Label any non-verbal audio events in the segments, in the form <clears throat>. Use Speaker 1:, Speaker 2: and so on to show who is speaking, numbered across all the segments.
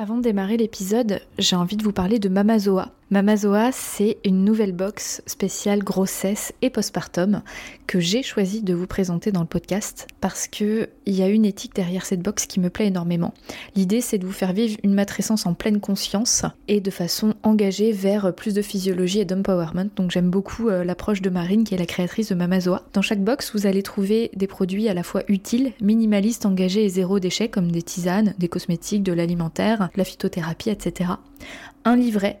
Speaker 1: Avant de démarrer l'épisode, j'ai envie de vous parler de Mamazoa. Mamazoa, c'est une nouvelle box spéciale grossesse et postpartum que j'ai choisi de vous présenter dans le podcast parce que il y a une éthique derrière cette box qui me plaît énormément. L'idée, c'est de vous faire vivre une matrescence en pleine conscience et de façon engagée vers plus de physiologie et d'empowerment. Donc j'aime beaucoup euh, l'approche de Marine qui est la créatrice de Mamazoa. Dans chaque box, vous allez trouver des produits à la fois utiles, minimalistes, engagés et zéro déchet comme des tisanes, des cosmétiques, de l'alimentaire, la phytothérapie, etc. Un livret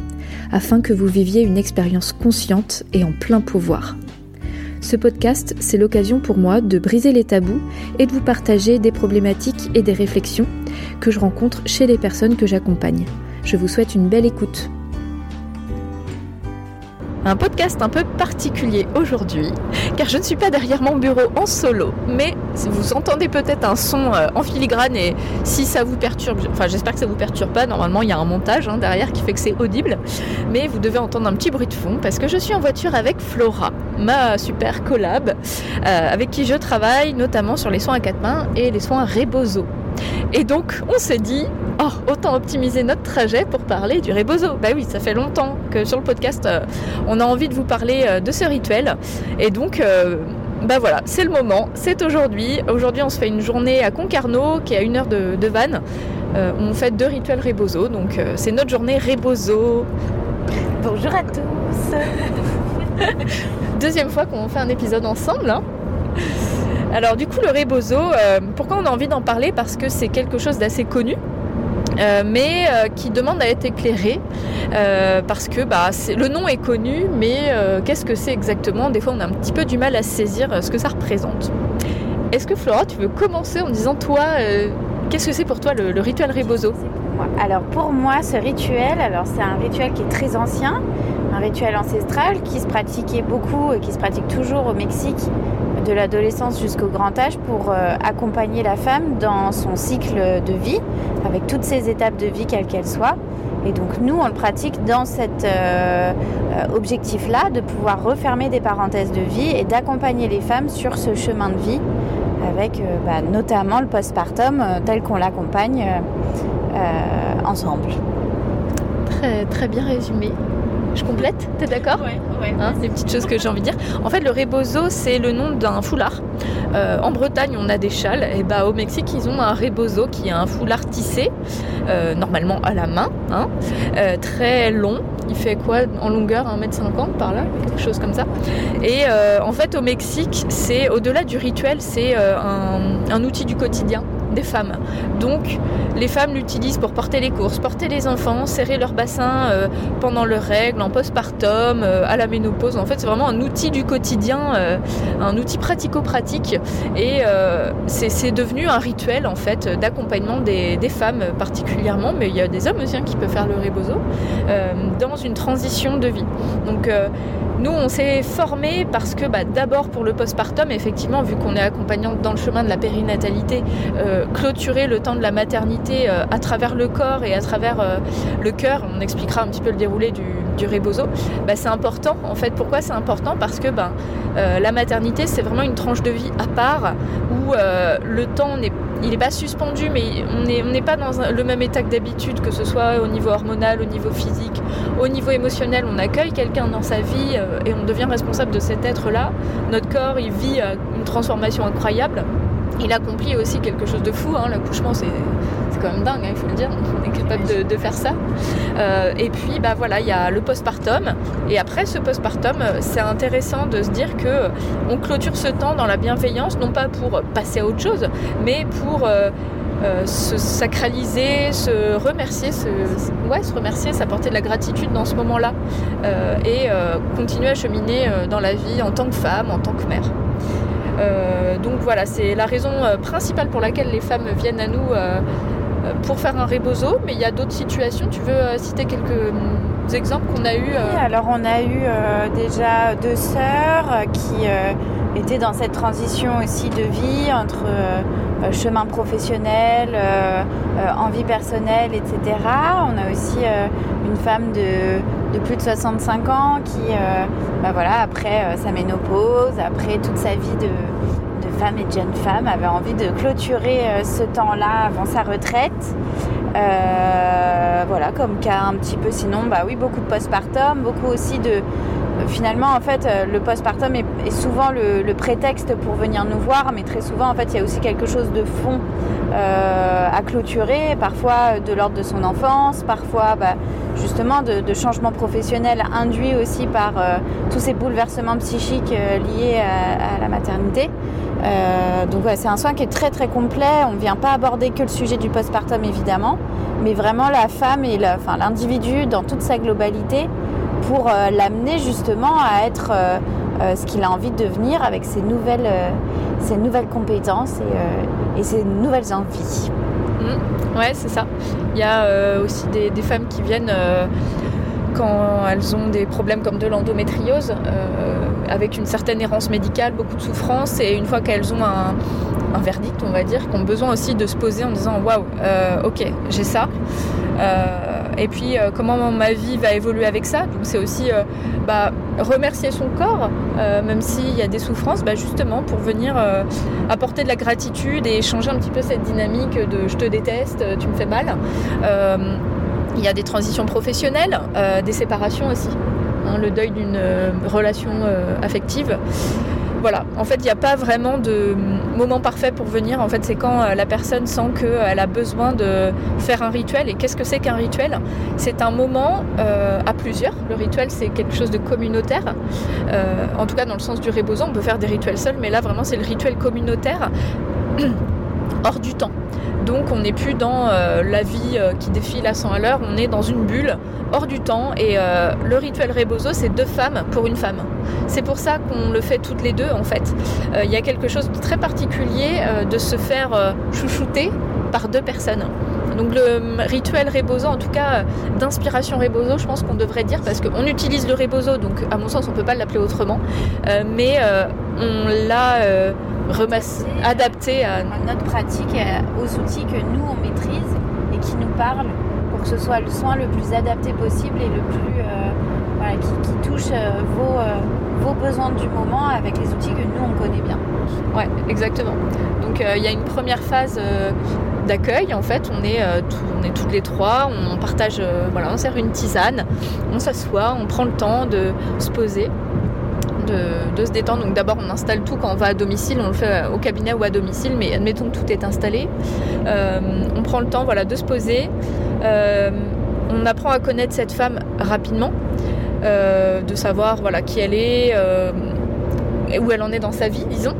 Speaker 1: afin que vous viviez une expérience consciente et en plein pouvoir. Ce podcast, c'est l'occasion pour moi de briser les tabous et de vous partager des problématiques et des réflexions que je rencontre chez les personnes que j'accompagne. Je vous souhaite une belle écoute un podcast un peu particulier aujourd'hui, car je ne suis pas derrière mon bureau en solo, mais vous entendez peut-être un son euh, en filigrane et si ça vous perturbe, enfin j'espère que ça vous perturbe pas, normalement il y a un montage hein, derrière qui fait que c'est audible, mais vous devez entendre un petit bruit de fond parce que je suis en voiture avec Flora, ma super collab, euh, avec qui je travaille notamment sur les soins à quatre mains et les soins Rebozo. Et donc on s'est dit, oh, autant optimiser notre trajet pour parler du rebozo. Bah oui, ça fait longtemps que sur le podcast, euh, on a envie de vous parler euh, de ce rituel. Et donc, euh, bah voilà, c'est le moment, c'est aujourd'hui. Aujourd'hui, on se fait une journée à Concarneau, qui est à une heure de, Vannes. on fait deux rituels rebozo, donc c'est notre journée rebozo.
Speaker 2: Bonjour à tous <laughs>
Speaker 1: Deuxième fois qu'on fait un épisode ensemble. Hein. Alors du coup le rebozo, pourquoi on a envie d'en parler? Parce que c'est quelque chose d'assez connu. Euh, mais euh, qui demande à être éclairé euh, parce que bah, le nom est connu, mais qu'est-ce que c'est exactement? Des fois, on a un petit peu du mal à saisir ce que ça représente. Est-ce que Flora, tu veux commencer en disant toi, qu'est-ce que c'est pour toi le, rituel Rebozo?
Speaker 2: Alors pour moi, ce rituel, c'est un rituel qui est très ancien, un rituel ancestral qui se pratiquait beaucoup et qui se pratique toujours au Mexique de l'adolescence jusqu'au grand âge pour euh, accompagner la femme dans son cycle de vie, avec toutes ses étapes de vie quelles qu'elles soient. Et donc nous, on le pratique dans cet euh, euh, objectif-là, de pouvoir refermer des parenthèses de vie et d'accompagner les femmes sur ce chemin de vie, avec bah, notamment le postpartum tel qu'on l'accompagne ensemble.
Speaker 1: Très, très bien résumé. Je complète T'es d'accord
Speaker 2: Oui.
Speaker 1: Hein, des petites choses que j'ai envie de dire. En fait, le rebozo, c'est le nom d'un foulard. Euh, en Bretagne, on a des châles. Et bah, au Mexique, ils ont un rebozo qui est un foulard tissé, euh, normalement à la main, hein, euh, très long. Il fait quoi en longueur 1m50 par là Quelque chose comme ça. Et en fait, au Mexique, c'est au-delà du rituel, c'est un outil du quotidien des femmes. Donc les femmes l'utilisent pour porter les courses, porter les enfants, serrer leur bassin euh, pendant leurs règles, en postpartum, euh, à la ménopause. En fait, c'est vraiment un outil du quotidien, euh, un outil pratico-pratique. Et c'est devenu un rituel en fait d'accompagnement des, femmes particulièrement, mais il y a des hommes aussi hein, qui peuvent faire le rebozo, dans une transition de vie. Donc nous, on s'est formé parce que bah, d'abord pour le postpartum, effectivement, vu qu'on est accompagnante dans le chemin de la périnatalité, euh, clôturer le temps de la maternité euh, à travers le corps et à travers euh, le cœur, on expliquera un petit peu le déroulé du, du rebozo, bah, c'est important. En fait, pourquoi c'est important? Parce que ben, la maternité, c'est vraiment une tranche de vie à part où le temps n'est il n'est pas suspendu, mais on n'est pas dans le même état que d'habitude, que ce soit au niveau hormonal, au niveau physique, au niveau émotionnel. On accueille quelqu'un dans sa vie et on devient responsable de cet être-là. Notre corps, il vit une transformation incroyable. Il accomplit aussi quelque chose de fou. Hein. L'accouchement, c'est quand même dingue, hein, il faut le dire. On est capable de, faire ça. Euh, et puis, bah voilà, il y a le postpartum. Et après ce postpartum, c'est intéressant de se dire que on clôture ce temps dans la bienveillance, non pas pour passer à autre chose, mais pour euh, euh, se sacraliser, se remercier, se, ouais, se remercier, s'apporter de la gratitude dans ce moment-là et continuer à cheminer dans la vie en tant que femme, en tant que mère. Donc voilà, c'est la raison principale pour laquelle les femmes viennent à nous euh, pour faire un rebozo, mais il y a d'autres situations. Tu veux euh, citer quelques hum, exemples qu'on a eu
Speaker 2: euh? Alors on a eu déjà deux sœurs qui étaient dans cette transition aussi de vie entre chemin professionnel, envie personnelle, etc. On a aussi une femme de, plus de 65 ans qui, bah voilà, après sa ménopause, après toute sa vie de, femme et de jeune femme avait envie de clôturer euh, ce temps-là avant sa retraite. Euh, voilà, comme cas un petit peu sinon, bah oui, beaucoup de postpartum, beaucoup aussi de. Finalement, en fait, euh, le postpartum est, est souvent le, prétexte pour venir nous voir, mais très souvent, en fait, il y a aussi quelque chose de fond à clôturer, parfois de l'ordre de son enfance, parfois bah, justement de, changements professionnels induits aussi par tous ces bouleversements psychiques liés à, la maternité. Euh, donc c'est un soin qui est très très complet. On ne vient pas aborder que le sujet du postpartum évidemment, mais vraiment la femme et l'individu dans toute sa globalité pour euh, l'amener justement à être euh, ce qu'il a envie de devenir avec ses nouvelles, nouvelles compétences et, ses nouvelles envies.
Speaker 1: Mmh. Ouais, c'est ça. Il y a aussi des, femmes qui viennent quand elles ont des problèmes comme de l'endométriose, euh, avec une certaine errance médicale, beaucoup de souffrance, et une fois qu'elles ont un, verdict, on va dire, qu'ont besoin aussi de se poser en disant waouh, euh, ok, j'ai ça. Euh, et puis comment ma vie va évoluer avec ça. Donc c'est aussi bah, remercier son corps, même s'il y a des souffrances, bah, justement pour venir apporter de la gratitude et changer un petit peu cette dynamique de je te déteste, tu me fais mal. Il y a des transitions professionnelles, euh, des séparations aussi, hein, le deuil d'une euh, relation euh, affective. Voilà, en fait, il n'y a pas vraiment de moment parfait pour venir. En fait, c'est quand la personne sent qu'elle a besoin de faire un rituel. Et qu'est-ce que c'est qu'un rituel? C'est un moment à plusieurs. Le rituel, c'est quelque chose de communautaire. en tout cas, dans le sens du rebozo, on peut faire des rituels seuls, mais là, vraiment, c'est le rituel communautaire <clears throat> hors du temps. Donc on n'est plus dans euh, la vie euh, qui défile à 100 à l'heure, on est dans une bulle hors du temps et euh, le rituel Rebozo c'est deux femmes pour une femme. C'est pour ça qu'on le fait toutes les deux en fait. Il y a quelque chose de très particulier de se faire chouchouter par deux personnes. Donc le rituel Rebozo, en tout cas d'inspiration Rebozo, je pense qu'on devrait dire parce qu'on utilise le Rebozo, donc à mon sens on ne peut pas l'appeler autrement, mais on l'a adapté à...
Speaker 2: notre pratique, aux outils que nous on maîtrise et qui nous parlent pour que ce soit le soin le plus adapté possible et le plus euh, qui, touche euh, vos, euh, vos besoins du moment avec les outils que nous on connaît bien.
Speaker 1: Ouais, exactement. Donc il y a une première phase d'accueil en fait on est, on est toutes les trois on partage voilà on sert une tisane on s'assoit on prend le temps de se poser de, se détendre. Donc d'abord on installe tout quand on va à domicile, on le fait au cabinet ou à domicile, mais admettons que tout est installé. Euh, on prend le temps voilà, de se poser. Euh, on apprend à connaître cette femme rapidement, euh, de savoir voilà, qui elle est, où elle en est dans sa vie, disons.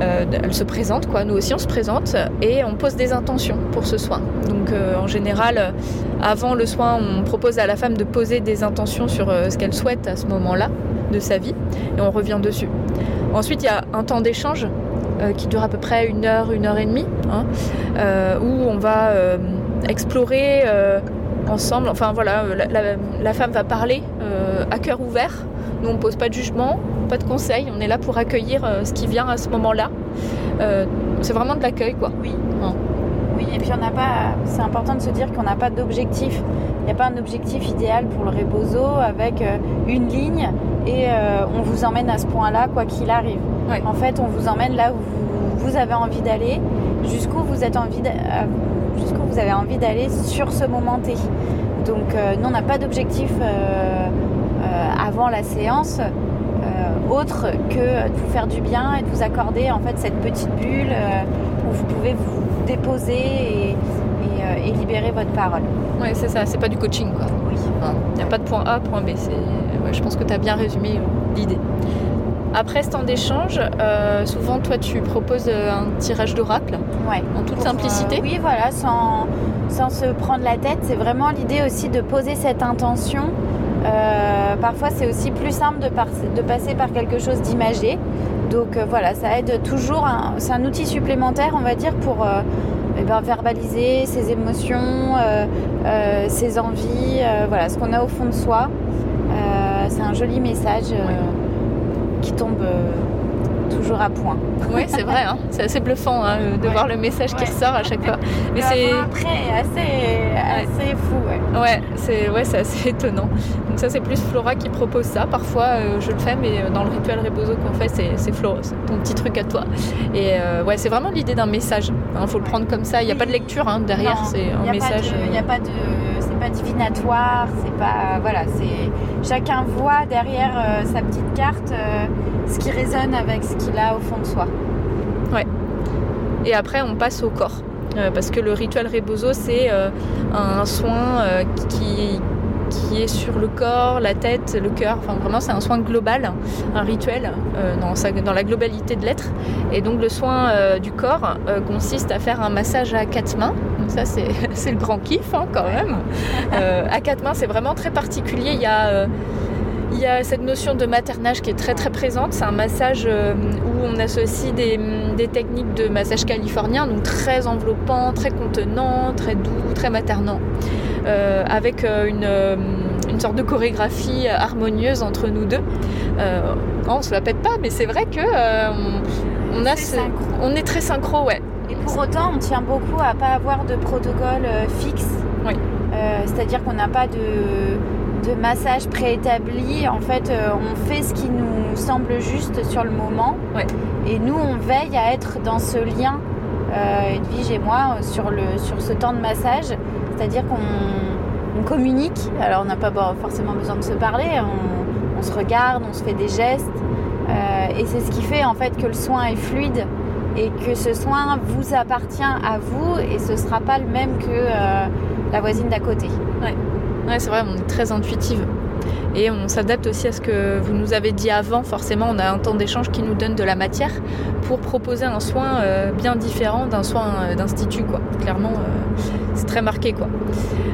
Speaker 1: Elle se présente, quoi. Nous aussi, on se présente et on pose des intentions pour ce soin. Donc, en général, avant le soin, on propose à la femme de poser des intentions sur ce qu'elle souhaite à ce moment-là de sa vie et on revient dessus. Ensuite, il y a un temps d'échange euh, qui dure à peu près une heure, une heure et demie, hein, euh, où on va euh, explorer ensemble. Enfin voilà, la, femme va parler à cœur ouvert. Nous, on pose pas de jugement, pas de conseils. On est là pour accueillir ce qui vient à ce moment-là. c'est vraiment de l'accueil, quoi.
Speaker 2: Oui. Oui, et puis on n'a pas. C'est important de se dire qu'on n'a pas d'objectif. Il n'y a pas un objectif idéal pour le rebozo avec une ligne et euh, on vous emmène à ce point-là, quoi qu'il arrive. En fait, on vous emmène là où vous, avez envie d'aller, jusqu'où vous, êtes envie euh, jusqu'où vous avez envie d'aller sur ce moment T. Donc, euh, nous, on n'a pas d'objectif avant la séance. Autre que de vous faire du bien et de vous accorder en fait cette petite bulle où vous pouvez vous déposer et, libérer votre parole.
Speaker 1: Oui, c'est ça, c'est pas du coaching quoi.
Speaker 2: Oui.
Speaker 1: Il n'y a pas de point A, point B. je pense que tu as bien résumé l'idée. Après ce temps d'échange, euh, souvent toi tu proposes euh, un tirage d'oracle
Speaker 2: ouais.
Speaker 1: en toute simplicité.
Speaker 2: Euh, oui, voilà, sans, sans, se prendre la tête. C'est vraiment l'idée aussi de poser cette intention. Parfois c'est aussi plus simple de, de, passer par quelque chose d'imagé. Donc voilà, ça aide toujours. C'est un outil supplémentaire, on va dire, pour eh ben, verbaliser ses émotions, ses envies, voilà, ce qu'on a au fond de soi. c'est un joli message qui tombe euh, toujours à point.
Speaker 1: Oui, c'est vrai, hein. c'est assez bluffant hein, de voir le message qui ressort à chaque fois.
Speaker 2: Mais c'est après assez, assez fou.
Speaker 1: Ouais, c'est ouais, c'est assez <laughs> étonnant. Donc ça, c'est plus Flora qui propose ça. Parfois, euh, je le fais, mais euh, dans le rituel Rebozo qu'on fait, c'est Flora, c'est ton petit truc à toi. Et ouais, c'est vraiment l'idée d'un message. Il hein, faut le prendre comme ça. Il n'y a pas de lecture derrière, c'est un message.
Speaker 2: Il n'y a pas de divinatoire, c'est pas voilà, c'est chacun voit derrière euh, sa petite carte euh, ce qui résonne avec ce qu'il a au fond de soi.
Speaker 1: Ouais. Et après on passe au corps. Euh, parce que le rituel Rebozo, c'est un soin qui, qui est sur le corps, la tête, le cœur. Enfin, vraiment, c'est un soin global, un rituel euh, dans, dans, la globalité de l'être. Et donc, le soin euh, du corps euh, consiste à faire un massage à quatre mains. Donc, ça, c'est <laughs> le grand kiff hein, quand même. à quatre mains, c'est vraiment très particulier. Il y a. il y a cette notion de maternage qui est très très présente. C'est un massage où on associe des, des, techniques de massage californien, donc très enveloppant, très contenant, très doux, très maternant. Euh, avec euh, euh, une, sorte de chorégraphie harmonieuse entre nous deux. on se la pète pas, mais c'est vrai que on, a on est très synchro, ouais.
Speaker 2: Et pour autant, on tient beaucoup à pas avoir de protocole fixe.
Speaker 1: Oui.
Speaker 2: C'est-à-dire qu'on n'a pas de, de massage préétabli. En fait, on fait ce qui nous semble juste sur le moment.
Speaker 1: Ouais.
Speaker 2: Et nous, on veille à être dans ce lien, Edwige et moi, sur, le, sur ce temps de massage. C'est-à-dire qu'on communique, alors on n'a pas forcément besoin de se parler, on, se regarde, on se fait des gestes, euh, et c'est ce qui fait en fait que le soin est fluide et que ce soin vous appartient à vous et ce ne sera pas le même que euh, la voisine d'à côté.
Speaker 1: Ouais, c'est vrai, on est très intuitive. Et on s'adapte aussi à ce que vous nous avez dit avant. Forcément, on a un temps d'échange qui nous donne de la matière pour proposer un soin euh, bien différent d'un soin d'institut. Quoi. Clairement, c'est très marqué quoi.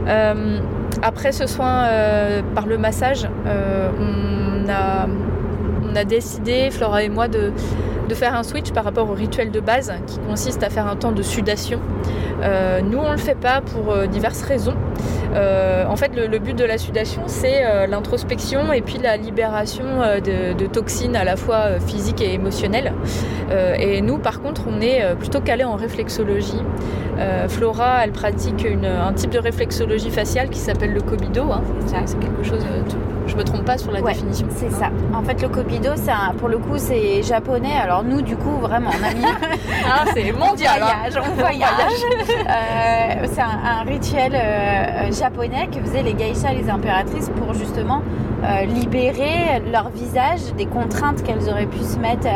Speaker 1: Euh, après ce soin euh, par le massage, euh, on, a, on a décidé, Flora et moi, de, de faire un switch par rapport au rituel de base qui consiste à faire un temps de sudation. nous, on ne le fait pas pour diverses raisons. en fait, le, but de la sudation, c'est l'introspection et puis la libération de, toxines à la fois physiques et émotionnelles. et nous, par contre, on est plutôt calé en réflexologie. Euh, Flora, elle pratique un type de réflexologie faciale qui s'appelle le Kobido. Hein. C'est quelque chose. Euh, je me trompe pas sur la définition.
Speaker 2: C'est ça. En fait, le Kobido, un, pour le coup, c'est japonais. Alors nous, du coup, vraiment, on a mis. <laughs>
Speaker 1: ah, c'est mondial. <laughs>
Speaker 2: On voyage. Voyage. Euh, c'est un, rituel japonais que faisaient les geishas, les impératrices, pour justement libérer leur visage des contraintes qu'elles auraient pu se mettre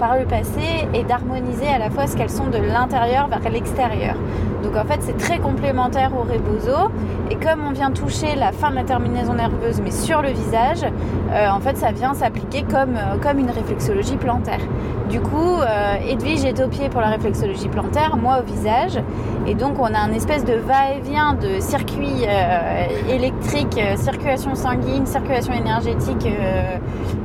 Speaker 2: par le passé et d'harmoniser à la fois ce qu'elles sont de l'intérieur vers l'extérieur. Donc en fait c'est très complémentaire au rebozo et comme on vient toucher la fin de la terminaison nerveuse mais sur le visage, euh, en fait ça vient s'appliquer comme, euh, comme une réflexologie plantaire. Du coup, euh, Edwige est au pied pour la réflexologie plantaire, moi au visage et donc on a un espèce de va-et-vient de circuits électriques, circulation sanguine, circulation énergétique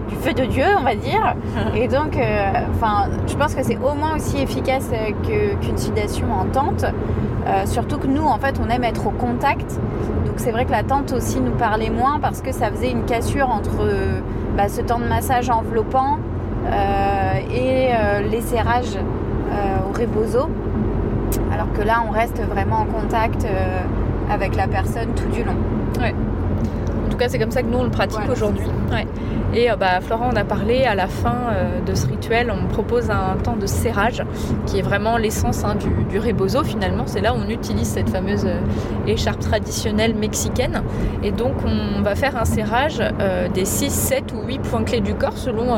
Speaker 2: du feu de Dieu, on va dire. Et donc, je pense que c'est au moins aussi efficace qu'une sudation en tente. Euh, surtout que nous, en fait, on aime être au contact. Donc c'est vrai que la tente aussi nous parlait moins parce que ça faisait une cassure entre bah, ce temps de massage enveloppant euh, et euh, les serrages au rebozo. Alors que là, on reste vraiment en contact avec la personne tout du long.
Speaker 1: Ouais. En tout cas, c'est comme ça que nous, on le pratique aujourd'hui. Et euh, bah, Florent en a parlé à la fin euh, de ce rituel, on propose un temps de serrage qui est vraiment l'essence hein, du, du, rebozo finalement. C'est là où on utilise cette fameuse euh, écharpe traditionnelle mexicaine. Et donc on va faire un serrage des 6, 7 ou 8 points clés du corps selon,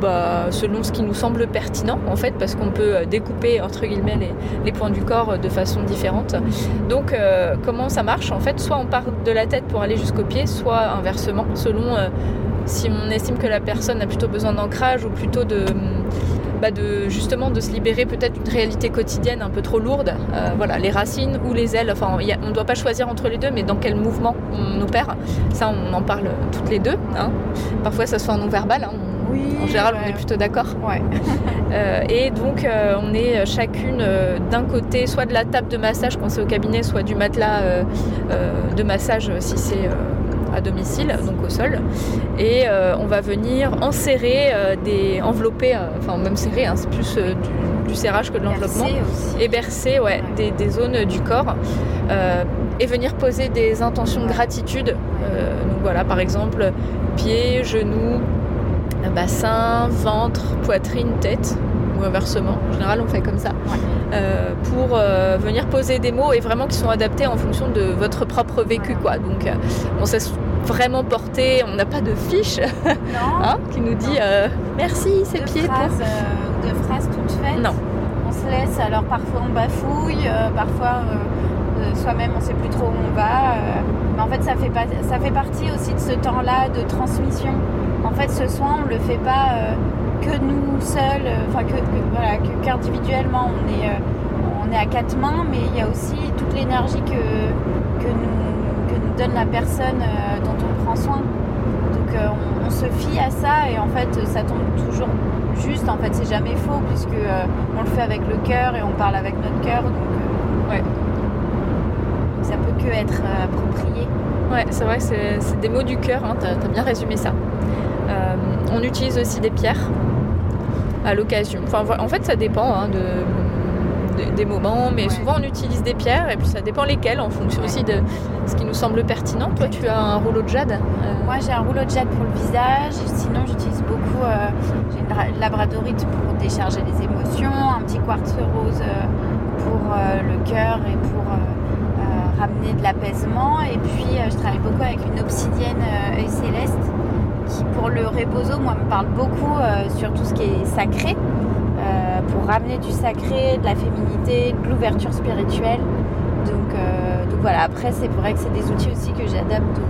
Speaker 1: bah, selon ce qui nous semble pertinent en fait parce qu'on peut découper entre guillemets les, les, points du corps de façon différente. Donc comment ça marche? En fait, soit on part de la tête pour aller jusqu'au pied, soit inversement selon si on estime que la personne a plutôt besoin d'ancrage ou plutôt de, bah de, justement de se libérer peut-être d'une réalité quotidienne un peu trop lourde, euh, voilà, les racines ou les ailes, enfin on ne doit pas choisir entre les deux, mais dans quel mouvement on opère, ça on en parle toutes les deux. Hein. Parfois ça se fait en non-verbal, hein. en général on est plutôt d'accord.
Speaker 2: Ouais. <laughs>
Speaker 1: euh, et donc euh, on est chacune d'un côté, soit de la table de massage quand c'est au cabinet, soit du matelas de massage si c'est à domicile, donc au sol. Et euh, on va venir enserrer euh, des envelopper, euh, enfin même serrer, hein, c'est plus du, du, serrage que de l'enveloppement. Et bercer ouais, des, des, zones du corps. et venir poser des intentions de gratitude. donc voilà, par exemple, pieds, genoux, bassin, ventre, poitrine, tête ou inversement. En général, on fait comme ça.
Speaker 2: Ouais.
Speaker 1: Euh, pour euh, venir poser des mots et vraiment qui sont adaptés en fonction de votre propre vécu. Quoi. Donc, euh, on s'est vraiment porté, on n'a pas de fiche hein, qui nous dit euh, merci, c'est pieds.
Speaker 2: Phrases, pour... de phrases toutes faites.
Speaker 1: Non.
Speaker 2: On se laisse, alors parfois on bafouille, parfois soi-même on ne sait plus trop où on va. mais en fait, ça fait, pas, ça fait partie aussi de ce temps-là de transmission. En fait, ce soin, on ne le fait pas que nous seuls, enfin que, que, voilà, qu'individuellement on est, euh, on est à quatre mains, mais il y a aussi toute l'énergie que nous donne la personne euh, dont on prend soin. Donc euh, on, on, se fie à ça et en fait ça tombe toujours juste, en fait c'est jamais faux puisque euh, on le fait avec le cœur et on parle avec notre cœur. Donc
Speaker 1: ouais.
Speaker 2: ça peut que être approprié.
Speaker 1: Ouais, c'est vrai que c'est des mots du cœur, hein, t'as as bien résumé ça. Euh, on utilise aussi des pierres à l'occasion. Enfin, en fait, ça dépend hein, de, de, des moments, mais ouais. souvent on utilise des pierres et puis ça dépend lesquelles en fonction aussi de ce qui nous semble pertinent. Toi, tu as un rouleau de jade
Speaker 2: euh... Moi, j'ai un rouleau de jade pour le visage. Sinon, j'utilise beaucoup. Euh, j'ai une labradorite pour décharger les émotions, un petit quartz rose euh, pour le cœur et pour ramener de l'apaisement. Et puis, je travaille beaucoup avec une obsidienne œil céleste qui pour le rebozo, moi, me parle beaucoup euh, sur tout ce qui est sacré, euh, pour ramener du sacré, de la féminité, de l'ouverture spirituelle. Donc, euh, donc voilà, après, c'est vrai que c'est des outils aussi que j'adapte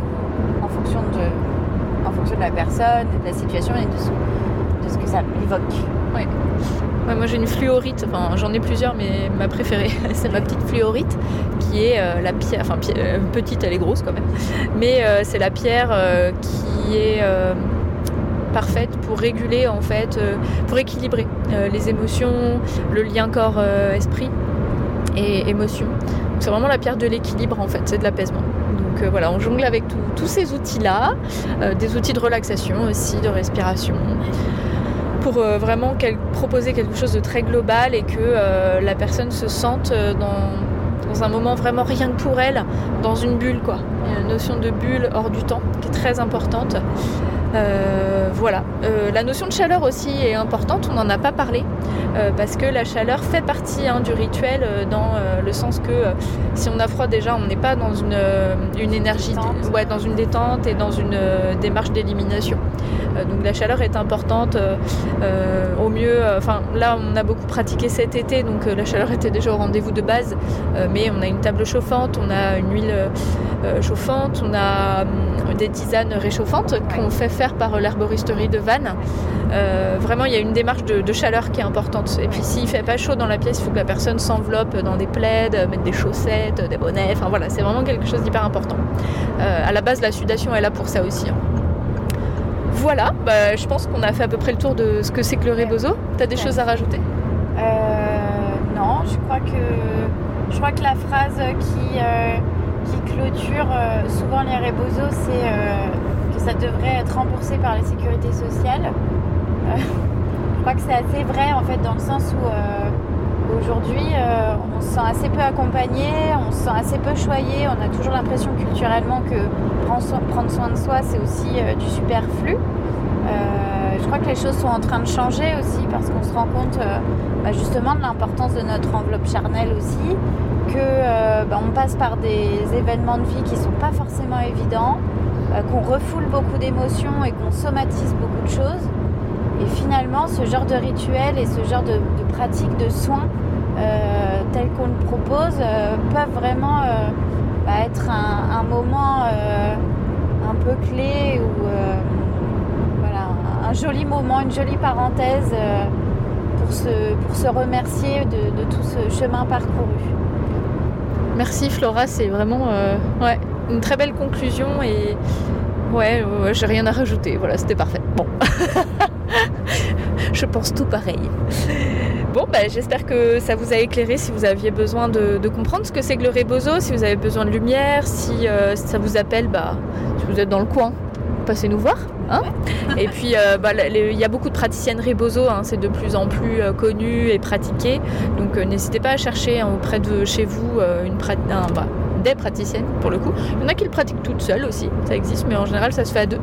Speaker 2: en fonction de, en fonction de la personne, de la situation et de ce, que ça évoque.
Speaker 1: Moi j'ai une fluorite, enfin j'en ai plusieurs, mais ma préférée <laughs> c'est ma petite fluorite qui est euh, la pierre, enfin euh, petite, elle est grosse quand même, mais c'est la pierre qui est parfaite pour réguler en fait, pour équilibrer les émotions, le lien corps-esprit et émotion. C'est vraiment la pierre de l'équilibre en fait, c'est de l'apaisement. Donc euh, voilà, on jongle avec tous ces outils-là, euh, des outils de relaxation aussi, de respiration, pour euh, vraiment proposer quelque chose de très global et que euh, la personne se sente dans, dans, un moment vraiment rien que pour elle, dans une bulle quoi. Il y a une notion de bulle hors du temps qui est très importante. Euh, voilà. Euh, la notion de chaleur aussi est importante, on n'en a pas parlé, euh, parce que la chaleur fait partie hein, du rituel dans le sens que si on a froid déjà, on n'est pas dans une, une énergie, ouais, dans une détente et dans une démarche d'élimination. donc la chaleur est importante au mieux. Enfin là, on a beaucoup pratiqué cet été, donc la chaleur était déjà au rendez-vous de base, mais on a une table chauffante, on a une huile chauffante, on a des tisanes réchauffantes qu'on fait par l'herboristerie de Vannes. Euh, vraiment, il y a une démarche de, de, chaleur qui est importante. Et puis, s'il fait pas chaud dans la pièce, il faut que la personne s'enveloppe dans des plaids, mettre des chaussettes, des bonnets. Enfin voilà, c'est vraiment quelque chose d'hyper important. Euh, à la base, la sudation est là pour ça aussi. Hein. Voilà, bah, je pense qu'on a fait à peu près le tour de ce que c'est que le rebozo. Tu as des ouais. choses à rajouter?
Speaker 2: Euh, Non, je crois que je crois que la phrase qui euh, qui clôture euh, souvent les rebozos, c'est euh, ça devrait être remboursé par la sécurité sociale. Euh, je crois que c'est assez vrai en fait dans le sens où Aujourd'hui, euh, on se sent assez peu accompagné, on se sent assez peu choyé. On a toujours l'impression culturellement que prendre soin de soi, c'est aussi euh, du superflu. je crois que les choses sont en train de changer aussi parce qu'on se rend compte bah, justement de l'importance de notre enveloppe charnelle aussi, que bah, on passe par des événements de vie qui ne sont pas forcément évidents, qu'on refoule beaucoup d'émotions et qu'on somatise beaucoup de choses. Et finalement, ce genre de rituel et ce genre de, de pratique de soins euh, tels qu'on le propose euh, peuvent vraiment euh, bah, être un, moment un peu clé ou voilà, un joli moment, une jolie parenthèse pour, se, pour se remercier de, tout ce chemin parcouru.
Speaker 1: Merci Flora, c'est vraiment ouais, une très belle conclusion et ouais, ouais j'ai rien à rajouter. Voilà, c'était parfait. Bon. <laughs> je pense tout pareil. Bon, bah, j'espère que ça vous a éclairé si vous aviez besoin de, comprendre ce que c'est que le rebozo, si vous avez besoin de lumière, si euh, ça vous appelle, bah, si vous êtes dans le coin, passez nous voir. Hein et puis, euh, bah, il y a beaucoup de praticiennes rebozo, hein, c'est de plus en plus euh, connu et pratiqué. Donc, n'hésitez pas à chercher hein, auprès de chez vous une un, bah, des praticiennes pour le coup. Il y en a qui le pratiquent toutes seules aussi, ça existe, mais en général ça se fait à deux.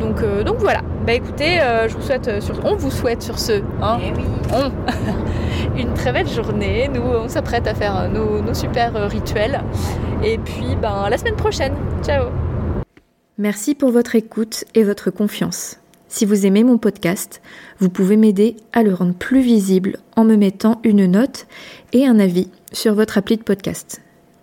Speaker 1: Donc, donc voilà. Bah écoutez, euh, je vous souhaite euh, sur, on vous souhaite sur ce, hein,
Speaker 2: eh <laughs>
Speaker 1: une très belle journée. Nous, on s'apprête à faire nos, nos super euh, rituels. Et puis, ben, la semaine prochaine. Ciao. Merci pour votre écoute et votre confiance. Si vous aimez mon podcast, vous pouvez m'aider à le rendre plus visible en me mettant une note et un avis sur votre appli de podcast.